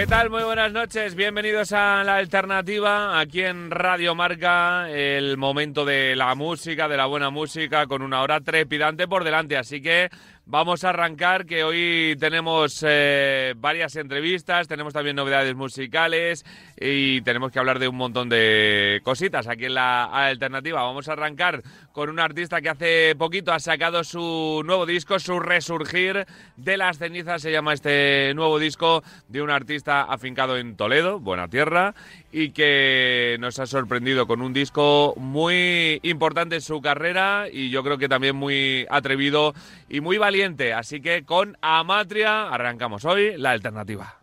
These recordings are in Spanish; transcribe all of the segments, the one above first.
¿Qué tal? Muy buenas noches. Bienvenidos a La Alternativa, aquí en Radio Marca, el momento de la música, de la buena música, con una hora trepidante por delante. Así que vamos a arrancar, que hoy tenemos eh, varias entrevistas, tenemos también novedades musicales y tenemos que hablar de un montón de cositas aquí en La Alternativa. Vamos a arrancar con un artista que hace poquito ha sacado su nuevo disco, su resurgir de las cenizas, se llama este nuevo disco de un artista afincado en Toledo, buena tierra, y que nos ha sorprendido con un disco muy importante en su carrera y yo creo que también muy atrevido y muy valiente. Así que con Amatria arrancamos hoy la alternativa.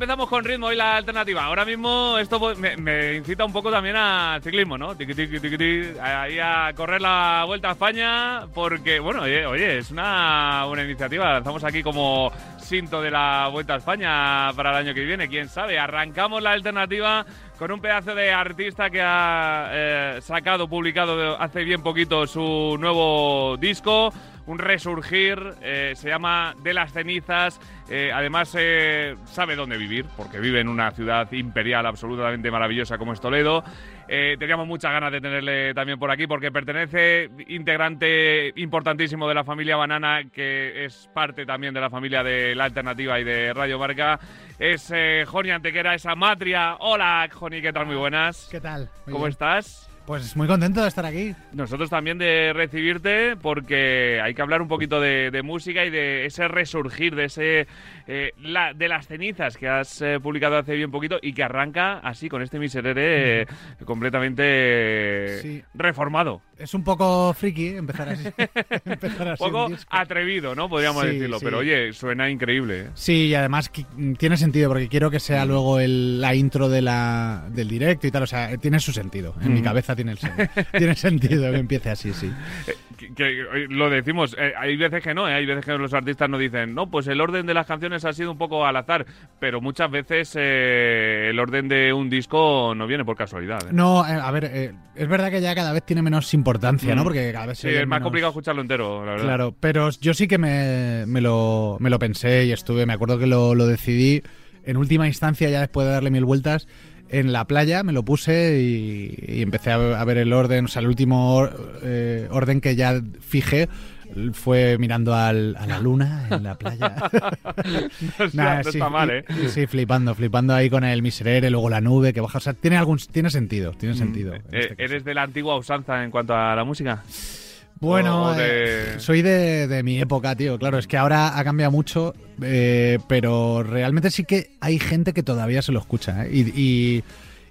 Empezamos con ritmo hoy la alternativa. Ahora mismo esto pues, me, me incita un poco también al ciclismo, ¿no? Ahí a correr la Vuelta a España porque, bueno, oye, oye, es una buena iniciativa. Lanzamos aquí como cinto de la Vuelta a España para el año que viene. Quién sabe, arrancamos la alternativa con un pedazo de artista que ha eh, sacado, publicado hace bien poquito su nuevo disco, un resurgir, eh, se llama De las cenizas, eh, además eh, sabe dónde vivir, porque vive en una ciudad imperial absolutamente maravillosa como es Toledo. Teníamos muchas ganas de tenerle también por aquí porque pertenece integrante importantísimo de la familia Banana, que es parte también de la familia de La Alternativa y de Radio Marca. Es Joni Antequera, esa matria. Hola, Joni, ¿qué tal? Muy buenas. ¿Qué tal? Muy ¿Cómo bien. estás? Pues muy contento de estar aquí. Nosotros también de recibirte porque hay que hablar un poquito de, de música y de ese resurgir, de ese eh, la- de las cenizas que has eh, publicado hace bien poquito y que arranca así con este miserere eh, completamente eh, Sí. reformado. Es un poco friki empezar así. empezar así Un poco un atrevido, ¿no? Podríamos Sí, decirlo. sí. Pero oye, suena increíble. ¿eh? Sí, y además tiene sentido porque quiero que sea luego el- la intro de la, del directo y tal. O sea, tiene su sentido. En mi Mm. cabeza tiene, el tiene sentido que empiece así, sí. Que, que, eh, lo decimos, eh, hay veces que no, eh, hay veces que los artistas nos dicen, no, pues el orden de las canciones ha sido un poco al azar, pero muchas veces eh, el orden de un disco no viene por casualidad. ¿eh? No, eh, a ver, eh, es verdad que ya cada vez tiene menos importancia, ¿no? Mm. Porque cada vez se Sí, es más menos- complicado escucharlo entero, la verdad. Claro, pero yo sí que me, me lo, me lo pensé y estuve, me acuerdo que lo, lo decidí en última instancia, ya después de darle mil vueltas, en la playa, me lo puse y, y empecé a, a ver el orden, o sea, el último or- eh, orden que ya fijé fue mirando al- a la luna en la playa. No Nah, no sí, está mal, ¿eh? Sí, flipando, flipando ahí con el miserere, luego la nube que baja. O sea, tiene algún tiene sentido, tiene sentido. en Eh, este. ¿Eres de la antigua usanza en cuanto a la música? Bueno, de- eh, soy de, de mi época, tío. Claro, es que ahora ha cambiado mucho, eh, pero realmente sí que hay gente que todavía se lo escucha. ¿eh? Y, y-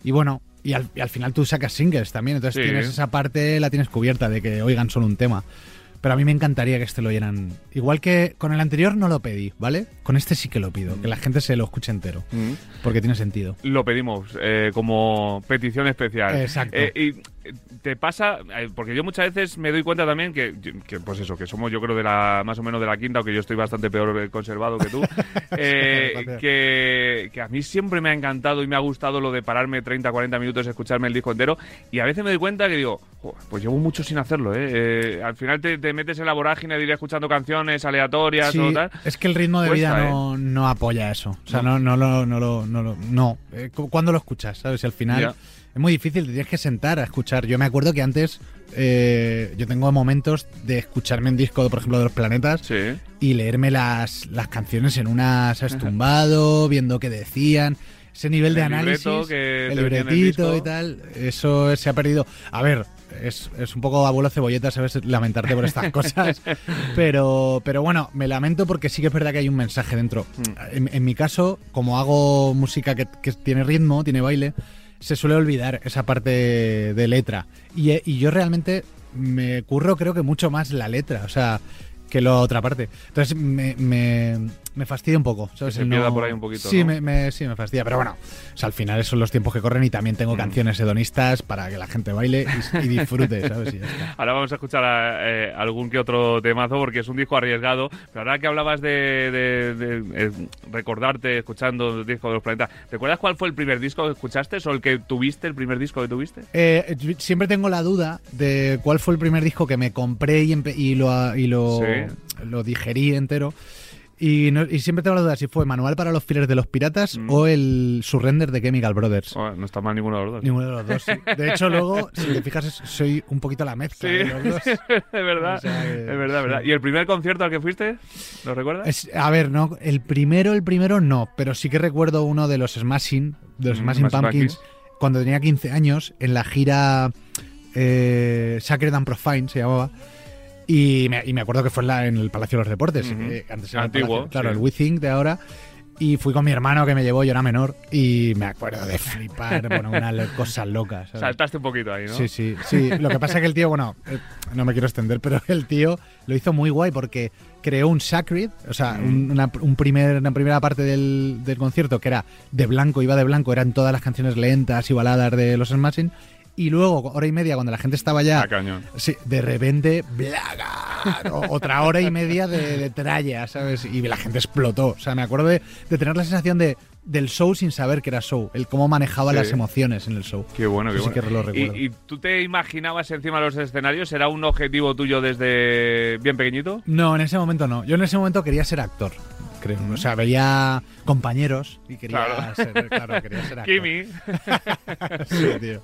y bueno, y al, y al final tú sacas singles también, entonces Sí. tienes esa parte, la tienes cubierta de que oigan solo un tema. Pero a mí me encantaría que este lo oyeran. Igual que con el anterior no lo pedí, ¿vale? Con este sí que lo pido, que la gente se lo escuche entero, Mm. porque tiene sentido. Lo pedimos eh, como petición especial. Exacto. Eh, y te pasa, eh, porque yo muchas veces me doy cuenta también que, que, pues eso, que somos yo creo de la más o menos de la quinta, aunque yo estoy bastante peor eh, conservado que tú, eh, que, que a mí siempre me ha encantado y me ha gustado lo de pararme 30, 40 minutos escucharme el disco entero y a veces me doy cuenta que digo, "Jo, pues llevo mucho sin hacerlo, ¿eh? Eh, al final te, te metes en la vorágine de ir escuchando canciones aleatorias Sí, o tal. es que el ritmo de Cuesta, vida no, no apoya eso. O sea, no, no, lo, no, lo, no, lo- no. Eh, cu- ¿Cuándo lo escuchas? ¿Sabes? Y al final Ya. Es muy difícil, te tienes que sentar a escuchar. Yo me acuerdo que antes eh, yo tengo momentos de escucharme un disco, por ejemplo, de los planetas Sí. y leerme las, las canciones en una, ¿sabes? Tumbado, viendo qué decían. Ese nivel de El análisis, que el libretito y tal, eso se ha perdido. A ver, es, es un poco abuelo cebolleta, ¿sabes? Lamentarte por estas cosas. Pero, pero bueno, me lamento porque sí que es verdad que hay un mensaje dentro. Mm. En, en mi caso, como hago música que, que tiene ritmo, tiene baile, se suele olvidar esa parte de letra. Y, eh, y yo realmente me curro creo que mucho más la letra, o sea, que la otra parte. Entonces me, me, me fastidia un poco, ¿sabes? Se El pierda por ahí un poquito, Sí, ¿no? me, me- sí, me fastidia. Pero bueno, o sea, al final son los tiempos que corren y también Mm. tengo canciones hedonistas para que la gente baile y, y disfrute, ¿sabes? Y ya está. Ahora vamos a escuchar eh, algún que otro temazo porque es un disco arriesgado. Pero ahora que hablabas de, de- de, eh, recordarte escuchando el disco de los planetas, ¿recuerdas cuál fue el primer disco que escuchaste o el que tuviste, el primer disco que tuviste? Eh, siempre tengo la duda de cuál fue el primer disco que me compré y, y lo, y lo, Sí. lo digerí entero. Y, no- y siempre tengo la duda si fue Manual para los fieles de los piratas Mm. o el Surrender de Chemical Brothers. Oh, no está mal ninguno de los dos. Ninguno de los dos. sí. De hecho, luego, si te fijas, soy un poquito la mezcla Sí, de los dos. es verdad, O sea que- es verdad, sí. verdad. ¿Y el primer concierto al que fuiste? ¿Lo recuerdas? Es- a ver, no, el primero, el primero no, pero sí que recuerdo uno de los Smashing, de los Mm, Smashing Pumpkins. cuando tenía 15 años, en la gira eh, Sacred and Profane se llamaba. Y me, y me acuerdo que fue en, la- en el Palacio de los Deportes. Ujú. eh, antes era el Antiguo, Palacio- claro, sí. el WeThink de ahora. Y fui con mi hermano que me llevó, yo era menor. Y me acuerdo de flipar, bueno, unas cosas locas. ¿sabes? Saltaste un poquito ahí, ¿no? Sí, sí, sí. Lo que pasa es que el tío, bueno, eh, no me quiero extender, pero el tío lo hizo muy guay porque creó un Sacred, o sea, Mm. un- una, un primer, una primera parte del, del concierto que era de blanco, iba de blanco, eran todas las canciones lentas y baladas de los Smashing. Y luego, hora y media, cuando la gente estaba ya A cañón. Sí, de repente, blaga, otra hora y media de, de tralla, ¿sabes? Y la gente explotó. O sea, me acuerdo de, de tener la sensación de del show sin saber que era show, el cómo manejaba Sí. las emociones en el show. Qué bueno, qué sí bueno. que lo. ¿Y, y tú te imaginabas encima de los escenarios? ¿Era un objetivo tuyo desde bien pequeñito? No, en ese momento no. Yo en ese momento quería ser actor, creo. O sea, veía compañeros y quería Claro. ser, claro, quería ser actor. Kimi. Sí, tío.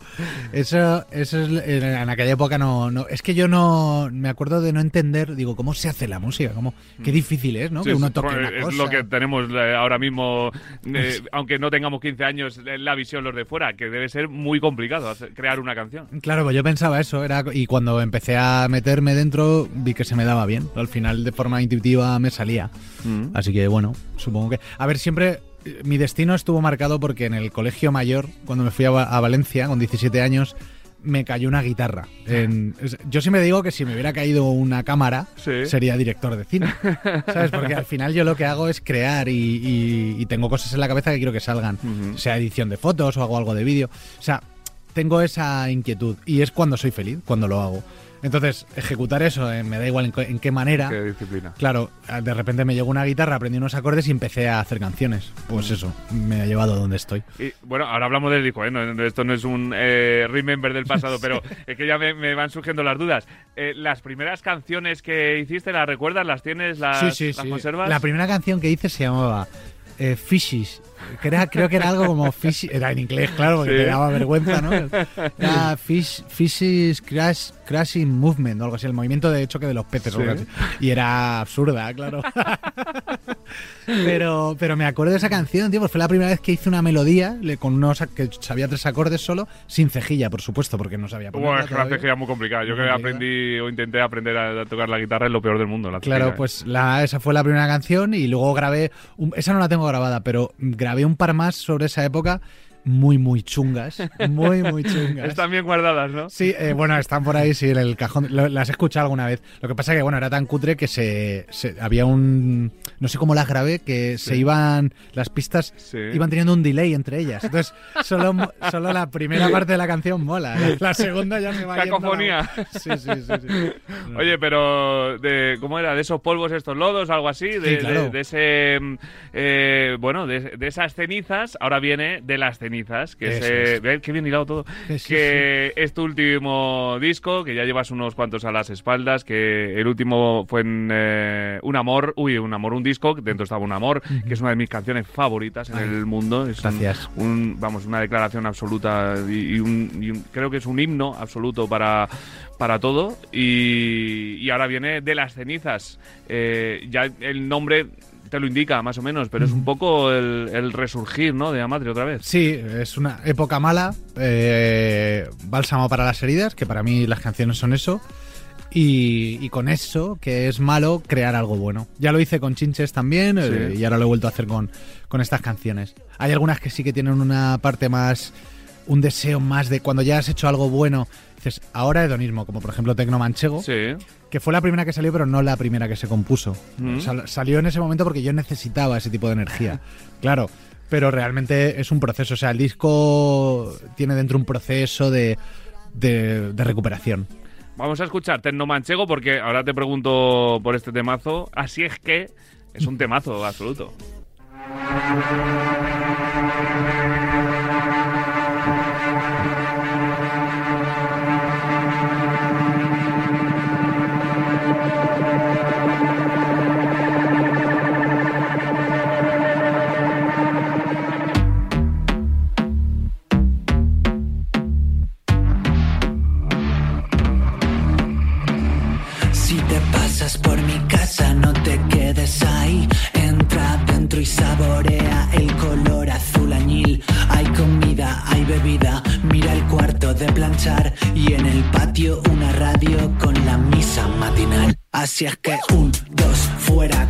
Eso, eso es, en, aquella época no, no. Es que yo no. Me acuerdo de no entender, digo, ¿cómo se hace la música? ¿Cómo, qué difícil es, ¿no? Sí, que uno es- toque una es cosa. lo que tenemos eh, ahora mismo, eh, aunque no tengamos 15 años, eh, la visión los de fuera, que debe ser muy complicado hacer- crear una canción. Claro, pues yo pensaba eso, era y cuando empecé a meterme dentro vi que se me daba bien. Al final de forma intuitiva me salía. Así que bueno, supongo que... A ver, siempre mi destino estuvo marcado porque en el colegio mayor, cuando me fui a, a Valencia con 17 años, me cayó una guitarra. En- yo siempre digo que si me hubiera caído una cámara, Sí. sería director de cine. ¿Sabes? Porque al final yo lo que hago es crear y, y- y tengo cosas en la cabeza que quiero que salgan. Ujú. Sea edición de fotos o hago algo de vídeo. O sea, tengo esa inquietud y es cuando soy feliz, cuando lo hago. Entonces, ejecutar eso, eh, me da igual en, qué manera. Qué disciplina. Claro, de repente me llegó una guitarra, aprendí unos acordes y empecé a hacer canciones. Pues eso, me ha llevado a donde estoy. Y, bueno, ahora hablamos del disco, ¿eh? No, esto no es un eh, remember del pasado, pero es que ya me, me van surgiendo las dudas. Eh, ¿Las primeras canciones que hiciste las recuerdas? ¿Las tienes? ¿Las, sí, sí, las sí. conservas? La primera canción que hice se llamaba eh, Fishies. Que era, creo que era algo como Fishy. Era en inglés, claro, porque Sí. te daba vergüenza, ¿no? Era fish, Fishies crash, Crashing Movement o algo así, el movimiento de choque de los peces. o algo Sí. así. Y era absurda, claro. pero, pero me acuerdo de esa canción, tío, pues fue la primera vez que hice una melodía con unos que sabía tres acordes solo, sin cejilla, por supuesto, porque no sabía Bueno, es todavía. cejilla muy complicada. Yo Muy que complicada. aprendí o intenté aprender a, tocar la guitarra es lo peor del mundo. La Claro, pues la, esa fue la primera canción y luego grabé, un- esa no la tengo grabada, pero grabé un par más sobre esa época muy, muy chungas, muy, muy chungas. Están bien guardadas, ¿no? Sí, eh, bueno, están por ahí, sí, en el cajón. Lo- las he escuchado alguna vez. Lo que pasa que, bueno, era tan cutre que se, se- había un... No sé cómo las grabé, que se iban... Las pistas Sí. iban teniendo un delay entre ellas. Entonces, solo, solo la primera parte de la canción mola. ¿eh? La segunda ya se va yendo la- Cacofonía. Sí, sí, sí. sí. Oye, pero de, ¿cómo era? ¿De esos polvos, estos lodos, algo así? De, claro. de- de ese. eh, bueno, de, de esas cenizas, ahora viene de las cenizas, que Eso ve, Qué bien hilado todo. Que es tu último disco, que ya llevas unos cuantos a las espaldas, que el último fue en eh, Un Amor, uy, Un Amor, un disco, dentro estaba Un Amor, que es una de mis canciones favoritas en Ay, el mundo. Es un- gracias. un, vamos, una declaración absoluta y, y un, y un- creo que es un himno absoluto para, para todo. Y, y ahora viene de las cenizas. Eh, ya el nombre te lo indica más o menos, pero es un poco el, el resurgir, ¿no? De Amatri otra vez. Sí, es una época mala, eh, bálsamo para las heridas, que para mí las canciones son eso. Y, y con eso, que es malo, crear algo bueno. Ya lo hice con Chinches también eh, y ahora lo he vuelto a hacer con, con estas canciones. Hay algunas que sí que tienen una parte más, un deseo más de cuando ya has hecho algo bueno, dices, ahora hedonismo, como por ejemplo Tecno Manchego, Sí. que fue la primera que salió, pero no la primera que se compuso. Mm. Sal- salió en ese momento porque yo necesitaba ese tipo de energía. Claro, pero realmente es un proceso. O sea, el disco tiene dentro un proceso de, de, de recuperación. Vamos a escuchar Tecno Manchego porque ahora te pregunto por este temazo. Así es que es un temazo absoluto. Y en el patio una radio con la misa matinal. Así es que un, dos, fuera,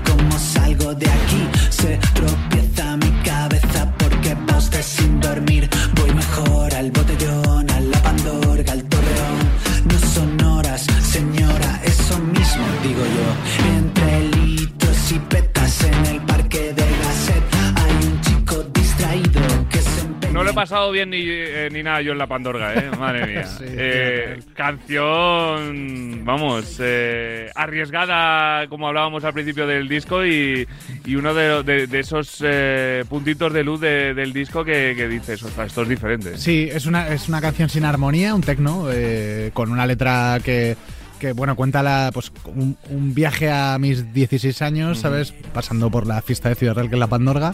ni, eh, ni nada yo en la Pandorga, ¿eh? Madre mía. Sí, Eh, canción, vamos, eh, arriesgada, como hablábamos al principio del disco, y, y uno de, de- de esos puntitos de luz de- del disco que, que dices, "Ostras, esto es diferente. Sí, es una, es una canción sin armonía, un tecno, con una letra que, que, bueno, cuenta la, pues, un, un viaje a mis 16 años, ¿sabes? Pasando por la fiesta de Ciudad Real, que es la Pandorga,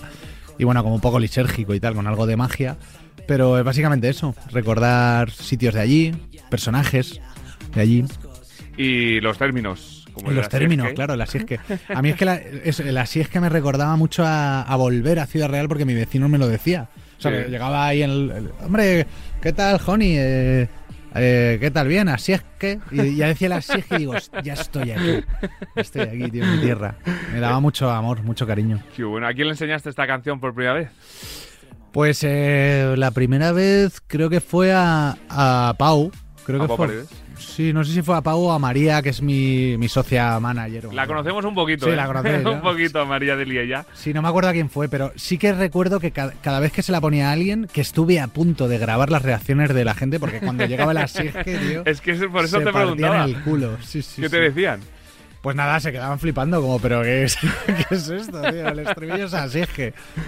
y bueno, como un poco lisérgico y tal, con algo de magia. Pero es básicamente eso, recordar sitios de allí, personajes de allí. Y los términos. Como los términos, que- claro, el así es que. A mí es que la, es, así es que me recordaba mucho a, a volver a Ciudad Real porque mi vecino me lo decía. O sea, Sí. llegaba ahí en el, el- Hombre, ¿qué tal, Joni? Eh, eh, ¿Qué tal? Bien, así es que. Y ya decía así es que digo, ya estoy aquí. Estoy aquí, tío, en mi tierra. Me daba mucho amor, mucho cariño. Qué bueno. ¿A quién le enseñaste esta canción por primera vez? Pues eh, la primera vez creo que fue a, a Pau. Creo ¿A que Pau fue. Paredes? Sí, no sé si fue a Pau o a María, que es mi, mi socia manager. La conocemos un poquito, Sí, ¿eh? la conocéis, un poquito, María de Liella. Sí, no me acuerdo a quién fue, pero sí que recuerdo que cada, cada vez que se la ponía a alguien, que estuve a punto de grabar las reacciones de la gente, porque cuando llegaba la Sirge, tío. Es que por eso se te preguntaba. el culo. Sí, sí, ¿Qué sí. te decían? Pues nada, se quedaban flipando, como, pero ¿qué es, ¿qué es esto, tío? El estribillo es así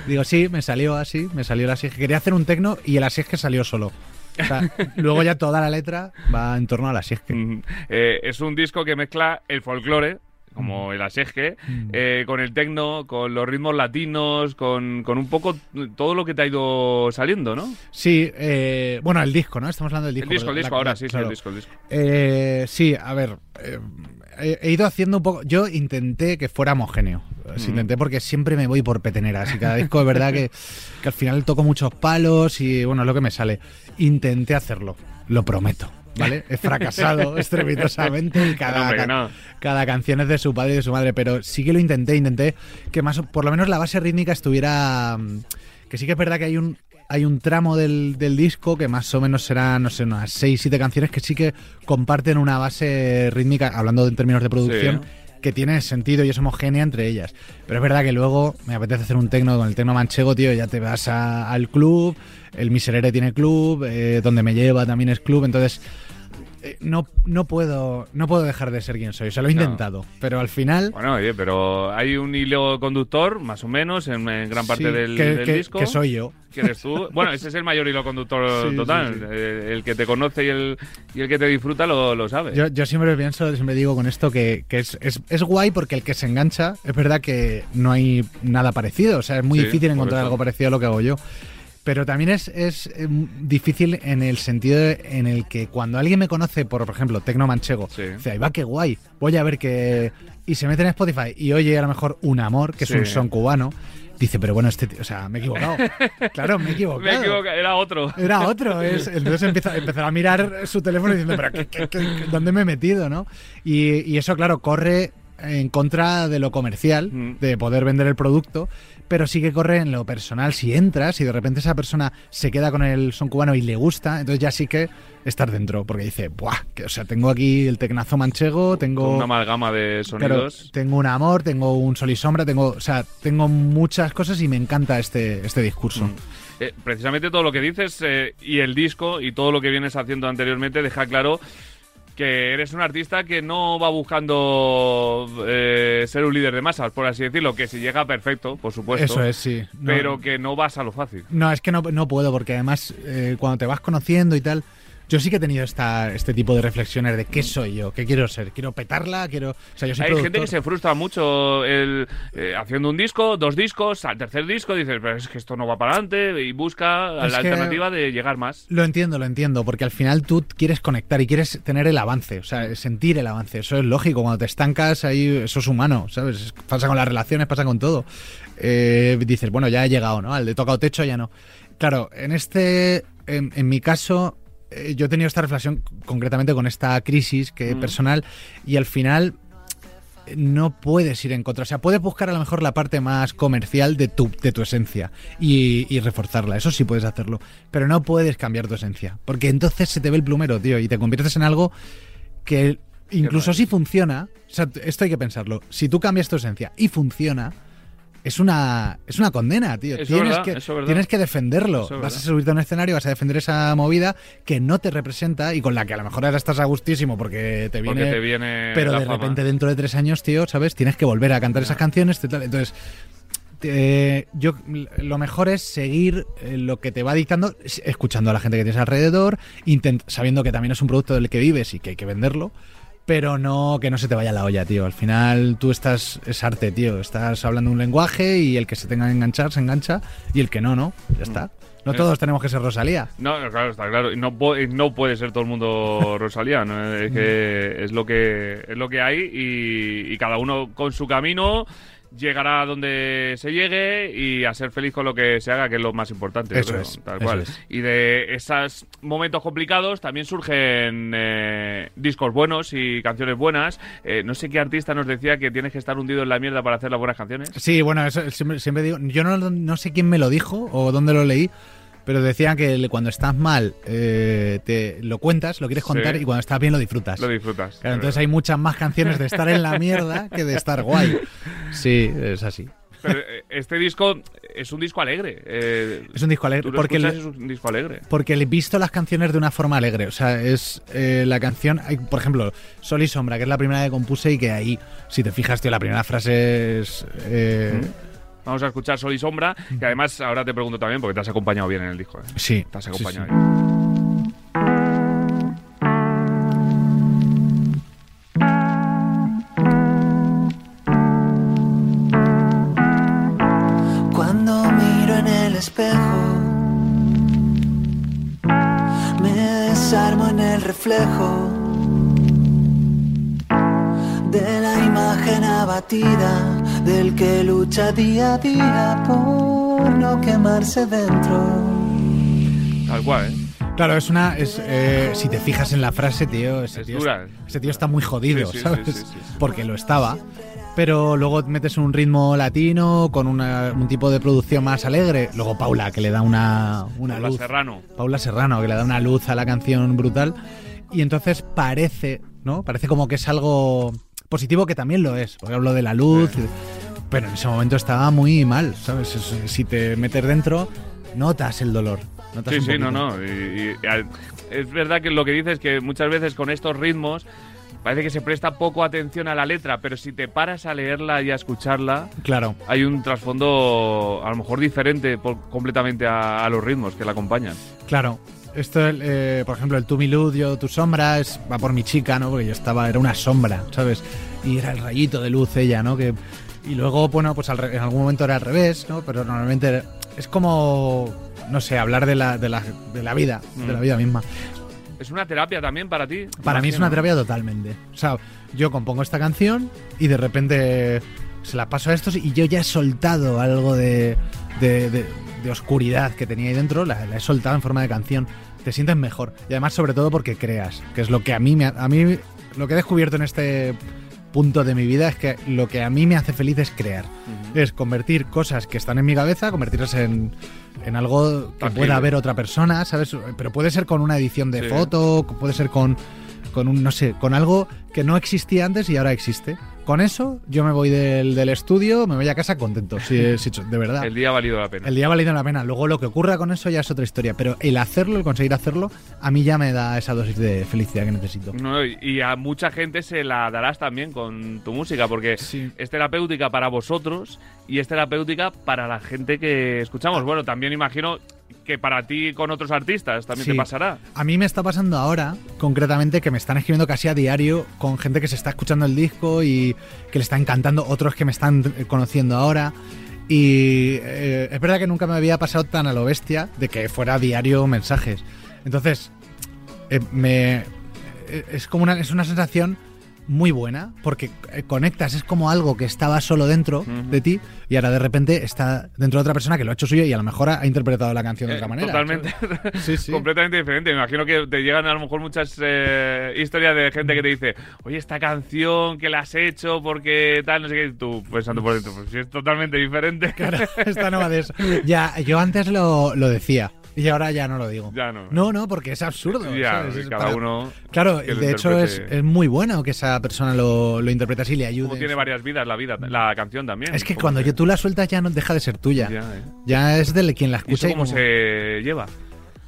Digo, sí, me salió así, me salió el así Quería hacer un tecno y el así salió solo. O sea, luego ya toda la letra va en torno al así Mm, eh, es un disco que mezcla el folclore, como el Aseje, eh, con el tecno, con los ritmos latinos, con, con un poco todo lo que te ha ido saliendo, ¿no? Sí, eh, bueno, el disco, ¿no? Estamos hablando del El disco. disco, el la- disco, la- ahora sí, sí, claro. el disco, el disco. Eh, sí, a ver, eh, he, ido haciendo un poco. Yo intenté que fuera homogéneo. Sí, Intenté porque siempre me voy por peteneras y cada disco es verdad que, que al final toco muchos palos y bueno, es lo que me sale. Intenté hacerlo, lo prometo. ¿Vale? He fracasado estrepitosamente y cada, No, no. cada canción es de su padre y de su madre, pero sí que lo intenté, intenté que más, por lo menos la base rítmica estuviera, mm, que sí que es verdad que hay un hay un tramo del, del disco que más o menos será, no sé, unas 6, 7 canciones que sí que comparten una base rítmica, hablando en términos de producción, que tiene sentido y es homogénea entre ellas. Pero es verdad que luego me apetece hacer un tecno con el tecno manchego, tío, ya te vas a- al club, el Miserere tiene club, eh, donde me lleva también es club, entonces eh, no, no puedo no puedo dejar de ser quien soy. O sea, lo he No. intentado, pero al final... Bueno, oye, pero hay un hilo conductor, más o menos, en, en gran parte sí, del, que, del que- disco. que soy yo. que eres tú. Bueno, ese es el mayor hilo conductor Sí, total. sí. Eh, El que te conoce y el, y el que te disfruta lo, lo sabe. Yo, yo siempre pienso, siempre digo con esto que, que es, es, es guay porque el que se engancha, es verdad que no hay nada parecido. O sea, es muy difícil encontrar algo parecido a lo que hago yo. Pero también es, es eh, difícil en el sentido de- en el que cuando alguien me conoce por, por ejemplo, Tecno Manchego, Sí. dice, ahí va, qué guay, voy a ver que... Y se mete en Spotify y oye a lo mejor Un Amor, que Sí. es un son cubano, dice, pero bueno, este... tío- O sea, me he equivocado. claro, me he equivocado. Me equivoco, era otro. Era otro, es, entonces empieza, empezará a mirar su teléfono diciendo, pero ¿qué, qué- qué- dónde me he metido? ¿no? Y, y eso, claro, corre en contra de lo comercial, Mm. de poder vender el producto, pero sí que corre en lo personal. Si entras y de repente esa persona se queda con el son cubano y le gusta, entonces ya sí que estar dentro, porque dice, ¡buah! Que, o sea, tengo aquí el tecnazo manchego, tengo... Una amalgama de Claro, sonidos. tengo un amor, tengo un sol y sombra, tengo, o sea, tengo muchas cosas y me encanta este, este discurso. Mm. Eh, precisamente todo lo que dices eh, y el disco y todo lo que vienes haciendo anteriormente deja claro que eres un artista que no va buscando eh, ser un líder de masas, por así decirlo, que si llega perfecto, por supuesto, Eso es, sí. No- pero que no vas a lo fácil. No, es que no, no puedo, porque además eh, cuando te vas conociendo y tal, yo sí que he tenido esta, este tipo de reflexiones de qué soy yo, qué quiero ser, quiero petarla, quiero... O sea, yo soy Hay gente que se frustra mucho el, eh, haciendo un disco, dos discos, al tercer disco dices, pero es que esto no va para adelante y busca Es la alternativa de llegar más. Lo entiendo, lo entiendo, porque al final tú quieres conectar y quieres tener el avance, o sea, sentir el avance. Eso es lógico, cuando te estancas ahí, eso es humano, ¿sabes? Es- Pasa con las relaciones, pasa con todo. Eh, dices, bueno, ya he llegado, ¿no? Al de tocado techo ya no. Claro, en este, en, en mi caso, eh, yo he tenido esta reflexión concretamente con esta crisis que Mm. personal y al final no puedes ir en contra. O sea, puedes buscar a lo mejor la parte más comercial de tu, de tu esencia y, y reforzarla. Eso sí puedes hacerlo. Pero no puedes cambiar tu esencia. Porque entonces se te ve el plumero, tío, y te conviertes en algo que incluso si funciona. O sea, esto hay que pensarlo. Si tú cambias tu esencia y funciona. Es una, es una condena, tío. Eso tienes, verdad, que, eso tienes que defenderlo. Eso vas a subirte a un escenario, vas a defender esa movida que no te representa y con la que a lo mejor ahora estás a gustísimo porque te viene Porque te viene pero de fama. repente dentro de tres años, tío, ¿sabes? Tienes que volver a cantar esas canciones. tal. Entonces, te- yo lo mejor es seguir eh, lo que te va dictando, es- escuchando a la gente que tienes alrededor, intent- sabiendo que también es un producto del que vives y que hay que venderlo. Pero no que no se te vaya la olla, tío. Al final tú estás, es arte, tío. Estás hablando un lenguaje y el que se tenga que enganchar, se engancha. Y el que no, no. Ya está. No Es- todos tenemos que ser Rosalía. No, claro, está claro. Y no, no puede ser todo el mundo Rosalía, ¿no? Es que es lo que es lo que hay y, y cada uno con su camino llegará a donde se llegue y a ser feliz con lo que se haga, que es lo más importante. Eso creo, es, tal eso cual. es. Y de esos momentos complicados también surgen eh, discos buenos y canciones buenas. Eh, no sé qué artista nos decía que tienes que estar hundido en la mierda para hacer las buenas canciones. Sí, bueno, eso siempre, siempre digo. Yo no, no sé quién me lo dijo o dónde lo leí, pero decían que cuando estás mal eh, te lo cuentas, lo quieres contar Sí. y cuando estás bien lo disfrutas. Lo disfrutas. Claro, entonces hay muchas más canciones de estar en la mierda que de estar guay. Sí, es así. Pero, eh, este disco es un disco alegre. eh, Es un disco alegre. Porque, le- es un disco alegre. porque he visto las canciones de una forma alegre. O sea, es eh, la canción. hay, por ejemplo, Sol y Sombra, que es la primera que compuse y que ahí, si te fijas, tío, la primera frase es. eh, Vamos a escuchar Sol y Sombra, que además ahora te pregunto también, porque te has acompañado bien en el disco. ¿eh? Sí. Te has acompañado sí, sí. bien. espejo. Me desarmo en el reflejo de la imagen abatida del que lucha día a día por no quemarse dentro. Tal cual, ¿eh? Claro, es una. Es, eh, si te fijas en la frase, tío, ese, Es tío, dura. ese tío está muy jodido, Sí, sí, ¿sabes? sí, sí, sí. Porque lo estaba. Pero luego metes un ritmo latino con una- un tipo de producción más alegre. Luego Paula, que le da una, una Paula luz. Serrano. Paula Serrano, que le da una luz a la canción brutal. Y entonces parece, ¿no? Parece como que es algo positivo, que también lo es. Porque hablo de la luz. Pero en ese momento estaba muy mal, ¿sabes? Es- Si te metes dentro, notas el dolor. notas Sí, sí, no, no. y- y- es verdad que lo que dices es que muchas veces con estos ritmos parece que se presta poco atención a la letra, pero si te paras a leerla y a escucharla, Claro. hay un trasfondo a lo mejor diferente por- completamente a, a los ritmos que la acompañan. Claro. Esto, eh, por ejemplo, el tú mi luz, yo tu sombra, es, va por mi chica, ¿no? Porque yo estaba, era una sombra, ¿sabes? Y era el rayito de luz ella, ¿no? Que, y luego, bueno, pues al en algún momento era al revés, ¿no? Pero normalmente es como, no sé, hablar de la, de la, de la vida, de la Mm. vida misma. ¿Es una terapia también para ti? Para mí es una terapia totalmente. O sea, yo compongo esta canción y de repente se la paso a estos y yo ya he soltado algo de, de, de- de oscuridad que tenía ahí dentro, la, la he soltado en forma de canción. Te sientes mejor. Y además, sobre todo, porque creas, que es lo que a mí, me, ha- a mí lo que he descubierto en este punto de mi vida es que lo que a mí me hace feliz es crear. Es convertir cosas que están en mi cabeza, convertirlas en, en algo que pueda ver otra persona, ¿sabes? Pero puede ser con una edición de Sí. foto, puede ser con, con un, no sé, con algo que no existía antes y ahora existe. Con eso yo me voy del, del estudio, me voy a casa contento, sí, sí, de verdad. El día ha valido la pena. El día ha valido la pena. Luego lo que ocurra con eso ya es otra historia. Pero el hacerlo, el conseguir hacerlo, a mí ya me da esa dosis de felicidad que necesito. No, y- y a mucha gente se la darás también con tu música, porque Sí. es terapéutica para vosotros y es terapéutica para la gente que escuchamos. Bueno, también imagino que para ti con otros artistas también Sí. te pasará. A mí me está pasando ahora, concretamente, que me están escribiendo casi a diario con gente que se está escuchando el disco y que le está encantando, otros que me están conociendo ahora. Y eh, es verdad que nunca me había pasado tan a lo bestia de que fuera a diario mensajes. Entonces, eh, me eh, es como una, es una sensación muy buena porque eh, conectas, es como algo que estaba solo dentro de ti y ahora de repente está dentro de otra persona que lo ha hecho suyo y a lo mejor ha, interpretado la canción de Eh, otra manera. Totalmente. ¿sabes? Sí, sí. Completamente diferente. Me imagino que te llegan a lo mejor muchas eh, historias de gente que te dice, oye, esta canción que la has hecho porque tal, no sé qué, y tú pensando por dentro, pues si es totalmente diferente. Claro, esta no va de eso. Ya, yo antes lo, lo decía y ahora ya no lo digo. Ya no. No, no, porque es absurdo. Ya, ¿sabes? Es cada para- uno. Claro, de hecho es, es muy bueno que esa persona lo, lo interprete así y le ayude. Como tiene varias vidas la vida, la canción también. Es que cuando yo tú la sueltas ya no deja de ser tuya. Ya, eh. Ya es de quien la ¿Y escucha y cómo como- se lleva?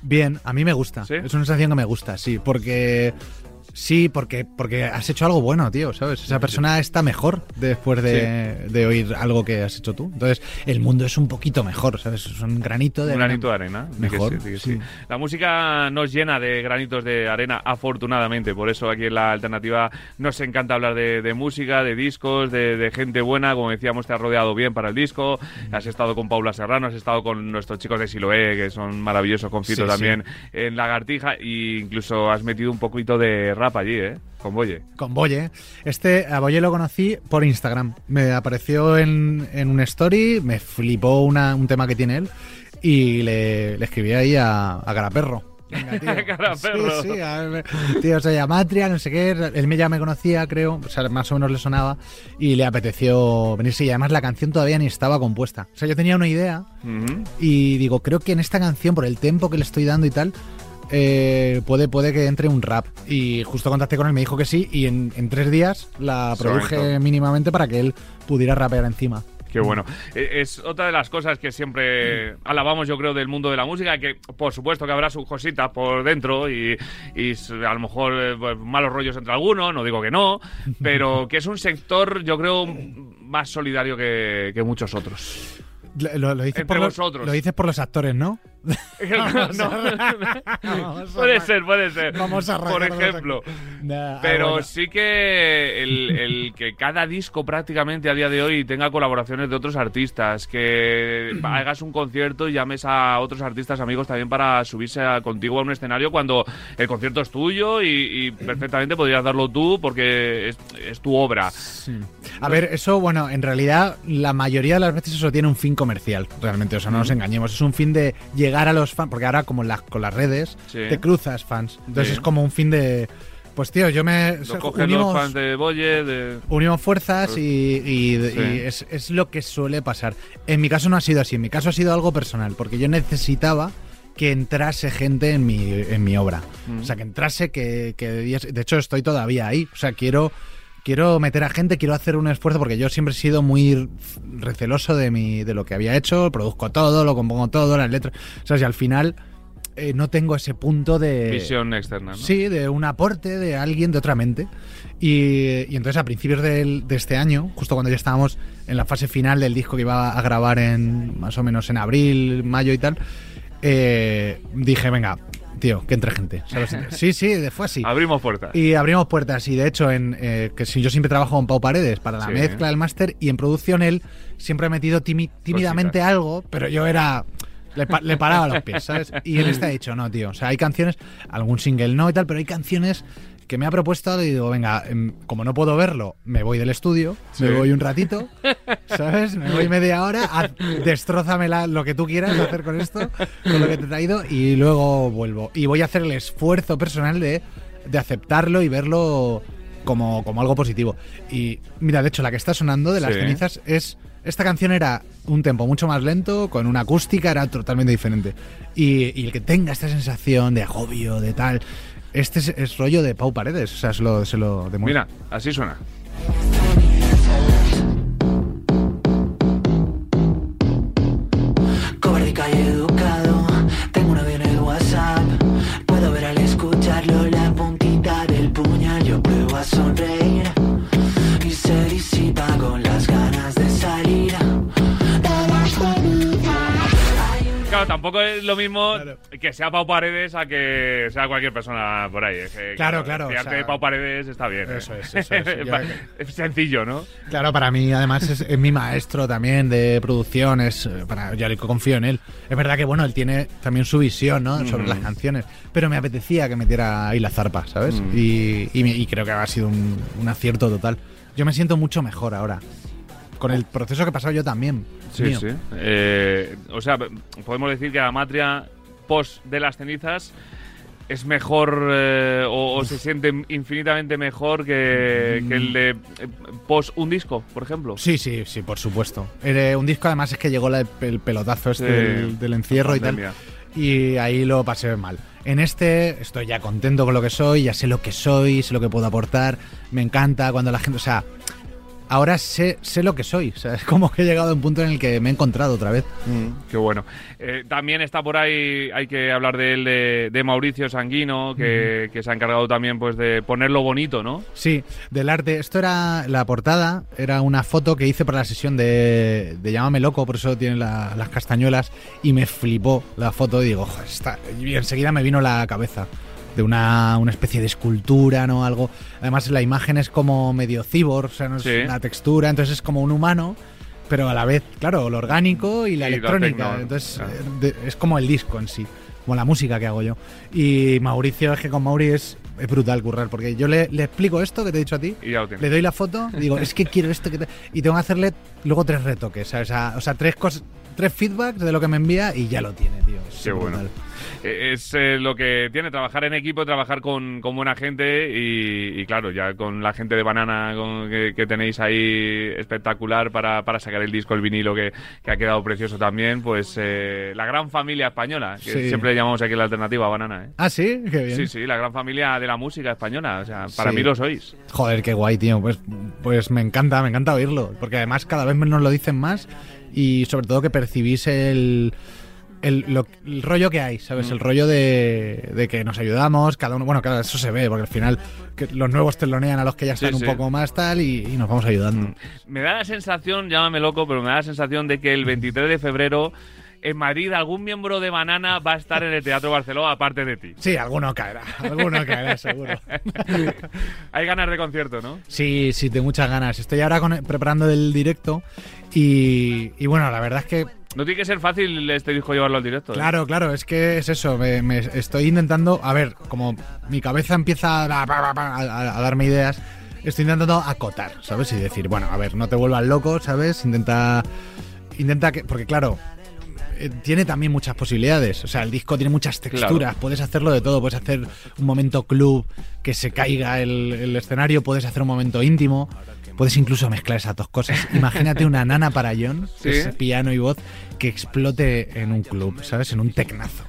Bien, a mí me gusta. ¿Sí? Es una sensación que me gusta, sí, porque sí, porque porque has hecho algo bueno, tío, ¿sabes? Esa persona está mejor después de, de oír algo que has hecho tú. Entonces, el mundo es un poquito mejor, ¿sabes? Es un granito de Un arena. granito de arena. Mejor, sí, sí. sí. La música nos llena de granitos de arena, afortunadamente. Por eso aquí en la alternativa nos encanta hablar de, de música, de discos, de, de gente buena. Como decíamos, te has rodeado bien para el disco. Has estado con Paula Serrano, has estado con nuestros chicos de Siloé, que son maravillosos, con Fito Sí, también en Lagartija. E incluso has metido un poquito de rap allí, ¿eh? Con Boye. Con Boye. Este, a Boye lo conocí por Instagram. Me apareció en, en un story, me flipó una- un tema que tiene él y le, le escribí ahí a, a Garaperro. Venga, tío. Sí, sí, a ver, tío, se llama Matria, no sé qué. Él me ya me conocía, creo, o sea, más o menos le sonaba y le apeteció venirse. Y además la canción todavía ni estaba compuesta. O sea, yo tenía una idea Ujú. y digo, creo que en esta canción, por el tempo que le estoy dando y tal, eh, puede, puede que entre un rap. Y justo contacté con él, me dijo que sí, y en, en tres días la produje mínimamente para que él pudiera rapear encima. Qué bueno. E- Es otra de las cosas que siempre alabamos, yo creo, del mundo de la música, que por supuesto que habrá sus cositas por dentro y, a lo mejor eh, pues, malos rollos entre algunos, no digo que no, pero que es un sector, yo creo, más solidario que, que muchos otros. Lo, lo- dices por los, lo dices por los actores, ¿no? No, puede ser, puede ser. Vamos a Por ejemplo. ah, Pero bueno. sí que el, el que cada disco prácticamente a día de hoy tenga colaboraciones de otros artistas, que hagas un concierto y llames a otros artistas amigos también para subirse a- contigo a un escenario cuando el concierto es tuyo y, y perfectamente podrías darlo tú porque es, es tu obra. Sí. A ver, eso, bueno, en realidad la mayoría de las veces eso tiene un fin comercial, realmente, o sea, no nos engañemos, es un fin de llegar a los fans, porque ahora como las, con las redes Sí. te cruzas fans, entonces Sí. es como un fin de, pues tío, yo me... Lo cogen los fans de Boye, de... unimos fuerzas y, y- Sí. y es, es lo que suele pasar. En mi caso no ha sido así, en mi caso ha sido algo personal, porque yo necesitaba que entrase gente en mi, en mi obra. Mm. O sea, que entrase, que, que De hecho, estoy todavía ahí. O sea, quiero, quiero meter a gente, quiero hacer un esfuerzo, porque yo siempre he sido muy receloso de, mi, de lo que había hecho, produzco todo, lo compongo todo, las letras. O sea, si al final eh, no tengo ese punto de... Visión externa, ¿no? Sí, de un aporte de alguien de otra mente. Y, y entonces a principios del- de este año, justo cuando ya estábamos en la fase final del disco que iba a grabar en más o menos en abril, mayo y tal, eh, dije, venga, tío, que entre gente. ¿sabes? Sí, sí, fue así. Abrimos puertas. Y abrimos puertas y de hecho en eh, que si yo siempre trabajo con Pau Paredes para la Sí. mezcla, el máster y en producción él siempre ha metido tímidamente Cositas. algo, pero yo era le, pa- le paraba los pies, ¿sabes? Y él está dicho, no, tío, o sea, hay canciones, algún single no y tal, pero hay canciones que me ha propuesto y digo, venga, em, como no puedo verlo, me voy del estudio, me Sí. voy un ratito, ¿sabes? Me voy media hora, haz, destrózamela lo que tú quieras hacer con esto, con lo que te he traído, y luego vuelvo. Y voy a hacer el esfuerzo personal de, de aceptarlo y verlo como, como algo positivo. Y mira, de hecho, la que está sonando de las Sí. cenizas es. Esta canción era un tempo mucho más lento, con una acústica, era totalmente diferente. Y, y el que tenga esta sensación de agobio, de tal. Este es, es rollo de Pau Paredes, o sea, se lo, se lo demuestra. Mira, así suena. Cobarde y calle educado, tengo una en el WhatsApp. Puedo ver al escucharlo la puntita del puñal. Yo pruebo a sonreír y se disipa con las ganas Claro, tampoco es lo mismo Claro. que sea Pau Paredes a que sea cualquier persona por ahí. Es que, Claro, claro, fiarte o sea, Pau Paredes está bien. ¿eh? eso es, eso es. Es sencillo, ¿no? Claro, para mí además es, es mi maestro también de producción, es, eh, para, yo le confío en él. Es verdad que bueno, él tiene también su visión ¿no? sobre Mm. las canciones, pero me apetecía que metiera ahí la zarpa, ¿sabes? Mm. Y, y y creo que ha sido un, un acierto total. Yo me siento mucho mejor ahora, con el proceso que he pasado yo también. Sí, mío. sí. Eh, o sea, podemos decir que la matria post de las cenizas es mejor eh, o, o se siente infinitamente mejor que, que el de eh, post un disco, por ejemplo. Sí, sí, sí, por supuesto. Eh, un disco además es que llegó la- el pelotazo este del, del encierro y tal. y ahí lo pasé mal. En este estoy ya contento con lo que soy, ya sé lo que soy, sé lo que puedo aportar, me encanta cuando la gente, o sea, ahora sé, sé lo que soy, o sea, es como que he llegado a un punto en el que me he encontrado otra vez. Mm, qué bueno. Eh, también está por ahí, hay que hablar de él, de, de Mauricio Sanguino, que, que se ha encargado también pues de ponerlo bonito, ¿no? Sí, del arte. Esto era la portada, era una foto que hice para la sesión de, de Llámame Loco, por eso tiene la- las castañuelas, y me flipó la foto y digo, "Joder, está... y enseguida me vino la cabeza de una, una especie de escultura, ¿no? Algo. Además, la imagen es como medio cibor, o sea, no es Sí. la textura, entonces es como un humano, pero a la vez, claro, lo orgánico y la Y electrónica. entonces, claro. eh, de- es como el disco en sí, como la música que hago yo. Y Mauricio, es que con Mauri es, es brutal currar, porque yo le, le explico esto que te he dicho a ti, Y le doy la foto, digo, es que quiero esto que te... y tengo que hacerle luego tres retoques, ¿sabes? O sea, tres cosas, tres feedbacks de lo que me envía y ya lo tiene, tío. Qué bueno. brutal. Eh, Es eh, lo que tiene trabajar en equipo, trabajar con, con buena gente y, y, claro, ya con la gente de Banana con- que, que tenéis ahí espectacular para, para sacar el disco, el vinilo que, que ha quedado precioso también, pues eh, la gran familia española, que Sí. siempre le llamamos aquí la alternativa a Banana. ¿eh? Ah, sí, qué bien. Sí, sí, la gran familia de la música española, o sea, para Sí. mí lo sois. Joder, qué guay, tío. Pues, pues me encanta, me encanta oírlo. Porque además cada vez nos lo dicen más y sobre todo que percibís el, el, lo- el rollo que hay, ¿sabes? Mm. El rollo de, de que nos ayudamos, cada uno, bueno, claro, eso se ve, porque al final que los nuevos telonean a los que ya Sí, están sí. un poco más tal y, y nos vamos ayudando. Me da la sensación, llámame loco, pero me da la sensación de que el 23 de febrero en Madrid algún miembro de Banana va a estar en el Teatro Barceló aparte de ti. Sí, alguno caerá, alguno caerá seguro. Hay ganas de concierto, ¿no? Sí, sí, de muchas ganas. Estoy ahora con- preparando el directo y, y bueno, la verdad es que No tiene que ser fácil este disco llevarlo al directo. ¿eh? Claro, claro, es que es eso. Me, me estoy intentando. A ver, como mi cabeza empieza a, a- a- a darme ideas, estoy intentando acotar, ¿sabes? Y decir, bueno, a ver, no te vuelvas loco, ¿sabes? Intenta. Intenta que. Porque, claro. eh, Tiene también muchas posibilidades. O sea, el disco tiene muchas texturas. Puedes hacerlo de todo. Puedes hacer un momento club que se caiga el, el escenario. Puedes hacer un momento íntimo. Puedes incluso mezclar esas dos cosas. Imagínate una nana para John, Sí. ese piano y voz, que explote en un club, ¿sabes? En un tecnazo.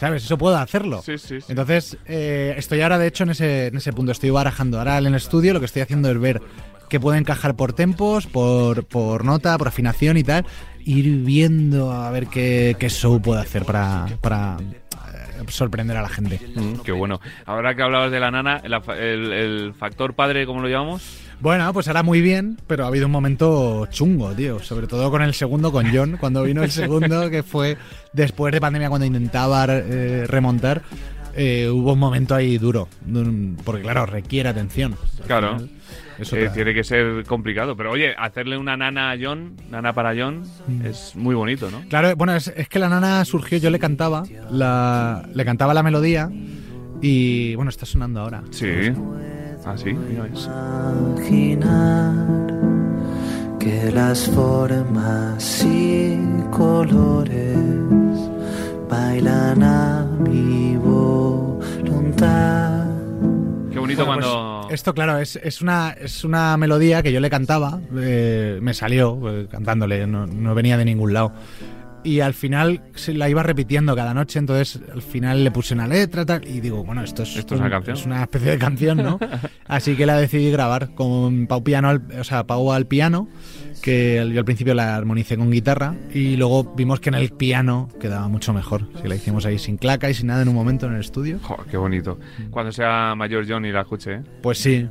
¿Sabes? Eso puedo hacerlo. Sí, sí, sí. Entonces, eh, estoy ahora, de hecho, en ese, en ese punto. Estoy barajando. Ahora en el estudio lo que estoy haciendo es ver qué puede encajar por tempos, por, por nota, por afinación y tal. Ir viendo a ver qué, qué show puedo hacer para, para sorprender a la gente. Mm, qué bueno. Ahora que hablabas de la nana, el, el- el factor padre, ¿cómo lo llamamos? Bueno, pues ahora muy bien, pero ha habido un momento chungo, tío. Sobre todo con el segundo, con John, cuando vino el segundo, que fue después de pandemia, cuando intentaba eh, remontar. Eh, hubo un momento ahí duro, porque claro, requiere atención. Claro. final, es Eh, tiene que ser complicado. Pero oye, hacerle una nana a John, nana para John, Mm. es muy bonito, ¿no? Claro, bueno, es, es que la nana surgió, yo le cantaba, la, le cantaba la melodía y bueno, está sonando ahora. Sí. Ah, sí, mira, es. imaginar que las formas y colores bailan a mi voluntad. Qué bonito Bueno, cuando. pues esto, claro, es, es, una, es una melodía que yo le cantaba, eh, me salió eh, cantándole, no, no venía de ningún lado. Y al final se la iba repitiendo cada noche, entonces al final le puse una letra tal, y digo, bueno, esto es, Esto es una canción. es una especie de canción, ¿no? Así que la decidí grabar con Pau, piano al- o sea, Pau al piano, que yo al principio la armonicé con guitarra, y luego vimos que en el piano quedaba mucho mejor. Si la hicimos ahí sin claca y sin nada en un momento en el estudio. Qué bonito. Cuando sea mayor John y la escuche, ¿eh? Pues sí,